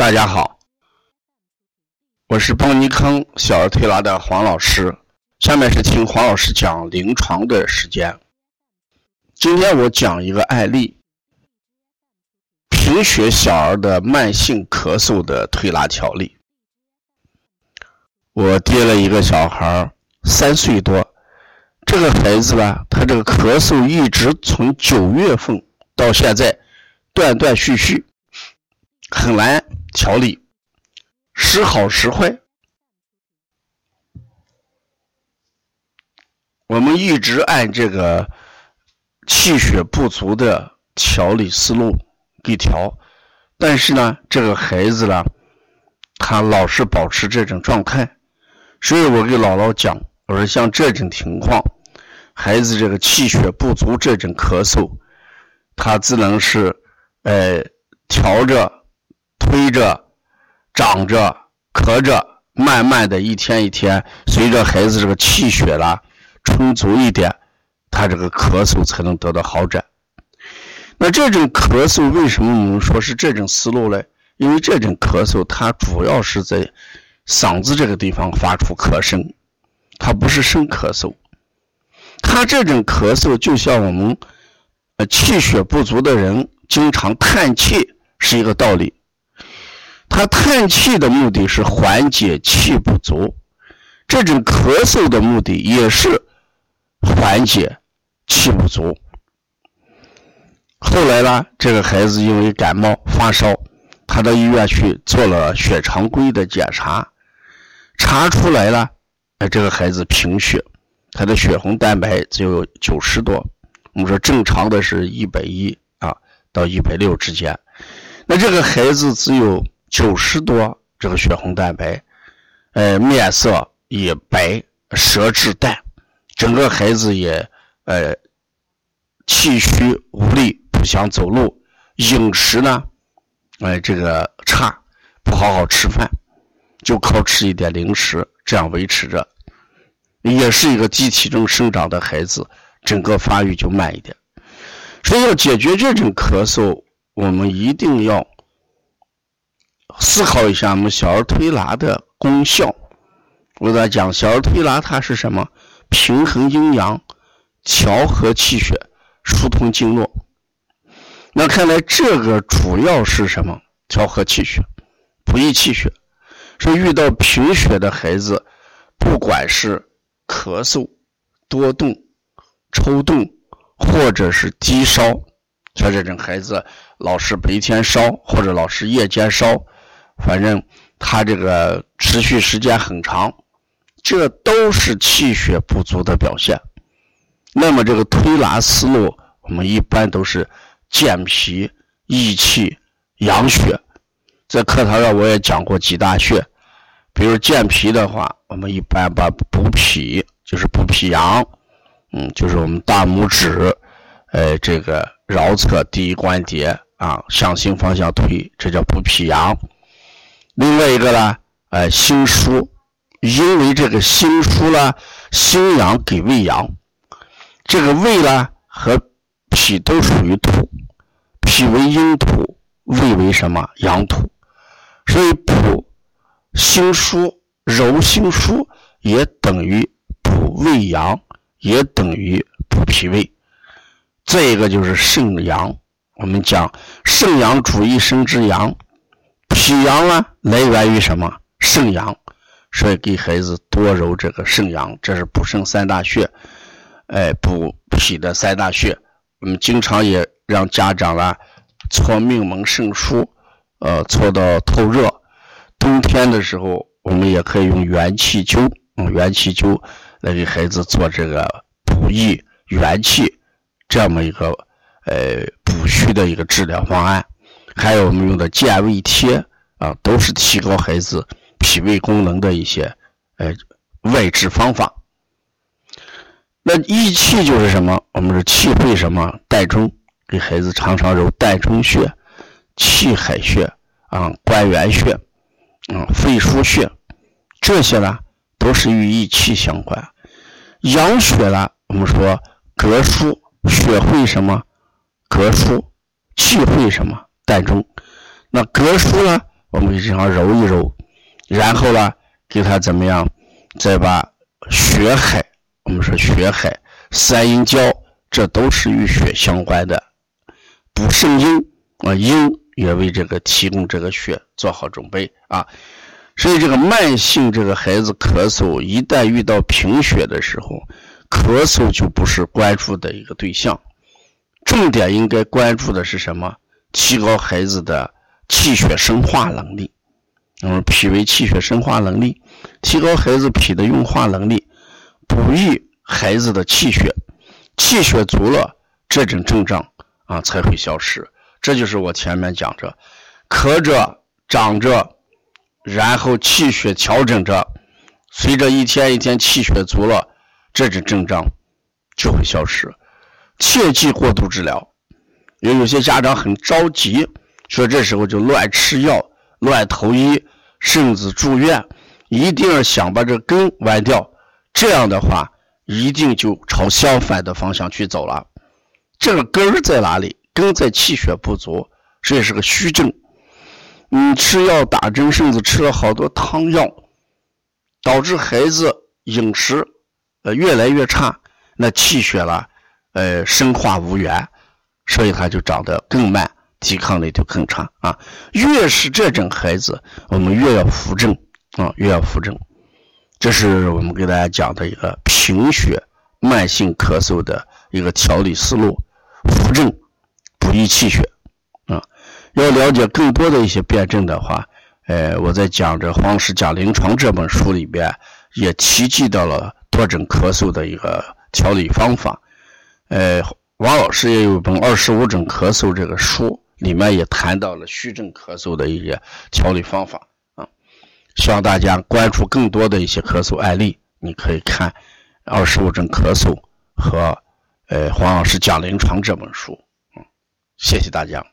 大家好，我是邦尼康小儿推拿的黄老师。下面是听黄老师讲临床的时间。今天我讲一个案例：贫血小儿的慢性咳嗽的推拿调理。我接了一个小孩，三岁多，这个孩子呢，他这个咳嗽一直从九月份到现在断断续续，很难。调理时好时坏，我们一直按这个气血不足的调理思路给调，但是呢，这个孩子呢，他老是保持这种状态，所以我给姥姥讲，我说像这种情况，孩子这个气血不足，这种咳嗽，他只能是呃调着。推着、长着、咳着，慢慢的一天一天，随着孩子这个气血啦充足一点，他这个咳嗽才能得到好转。那这种咳嗽为什么我们说是这种思路呢？因为这种咳嗽它主要是在嗓子这个地方发出咳声，它不是生咳嗽。它这种咳嗽就像我们呃气血不足的人经常叹气是一个道理。他叹气的目的是缓解气不足，这种咳嗽的目的也是缓解气不足。后来呢，这个孩子因为感冒发烧，他到医院去做了血常规的检查，查出来了，哎，这个孩子贫血，他的血红蛋白只有九十多，我们说正常的是一百一啊到一百六之间，那这个孩子只有。九十多，这个血红蛋白，呃，面色也白，舌质淡，整个孩子也呃气虚无力，不想走路，饮食呢，哎，这个差，不好好吃饭，就靠吃一点零食这样维持着，也是一个低体重生长的孩子，整个发育就慢一点，所以要解决这种咳嗽，我们一定要。思考一下我们小儿推拿的功效。我给大家讲，小儿推拿它是什么？平衡阴阳，调和气血，疏通经络。那看来这个主要是什么？调和气血，补益气血。说遇到贫血的孩子，不管是咳嗽、多动、抽动，或者是低烧，像这种孩子老是白天烧，或者老是夜间烧。反正他这个持续时间很长，这都是气血不足的表现。那么这个推拿思路，我们一般都是健脾益气养血。在课堂上我也讲过几大穴，比如健脾的话，我们一般把补脾，就是补脾阳，嗯，就是我们大拇指，呃，这个桡侧第一关节啊，向心方向推，这叫补脾阳。另外一个呢，哎，心疏，因为这个心疏呢，心阳给胃阳，这个胃呢和脾都属于土，脾为阴土，胃为什么阳土？所以补心疏、揉心疏也等于补胃阳，也等于补脾胃。再一个就是肾阳，我们讲肾阳主一生之阳。脾阳呢，来源于什么？肾阳，所以给孩子多揉这个肾阳，这是补肾三大穴，哎，补脾的三大穴。我们经常也让家长啦搓命门肾腧，呃，搓到透热。冬天的时候，我们也可以用元气灸，用元气灸来给孩子做这个补益元气这么一个呃补虚的一个治疗方案。还有我们用的健胃贴啊，都是提高孩子脾胃功能的一些呃外治方法。那益气就是什么？我们是气会什么？膻中，给孩子常常揉膻中穴、气海穴啊、关元穴啊、肺腧穴，这些呢都是与益气相关。养血呢，我们说膈腧，血会什么？膈腧，气会什么？膻中，那膈腧呢，我们经常揉一揉，然后呢，给他怎么样？再把血海，我们说血海、三阴交，这都是与血相关的。补肾阴啊，阴也为这个提供这个血做好准备啊。所以这个慢性这个孩子咳嗽，一旦遇到贫血的时候，咳嗽就不是关注的一个对象。重点应该关注的是什么？提高孩子的气血生化能力，嗯，脾胃气血生化能力，提高孩子脾的运化能力，补益孩子的气血，气血足了，这种症状啊才会消失。这就是我前面讲着，咳着长着，然后气血调整着，随着一天一天气血足了，这种症状就会消失。切忌过度治疗，因为有些家长很着急，说这时候就乱吃药、乱投医，甚至住院，一定要想把这根剜掉。这样的话，一定就朝相反的方向去走了。这个根在哪里？根在气血不足，这也是个虚症。你吃药打针，甚至吃了好多汤药，导致孩子饮食呃越来越差，那气血了。呃，生化无源，所以他就长得更慢，抵抗力就更差啊。越是这种孩子，我们越要扶正啊，越要扶正。这是我们给大家讲的一个贫血慢性咳嗽的一个调理思路，扶正补益气血啊。要了解更多的一些辩证的话，呃，我在讲这《黄氏讲临床》这本书里边也提及到了多种咳嗽的一个调理方法。呃，王老师也有一本《二十五种咳嗽》这个书，里面也谈到了虚症咳嗽的一些调理方法啊。希望大家关注更多的一些咳嗽案例，你可以看《二十五症咳嗽》和呃黄老师讲临床这本书。嗯，谢谢大家。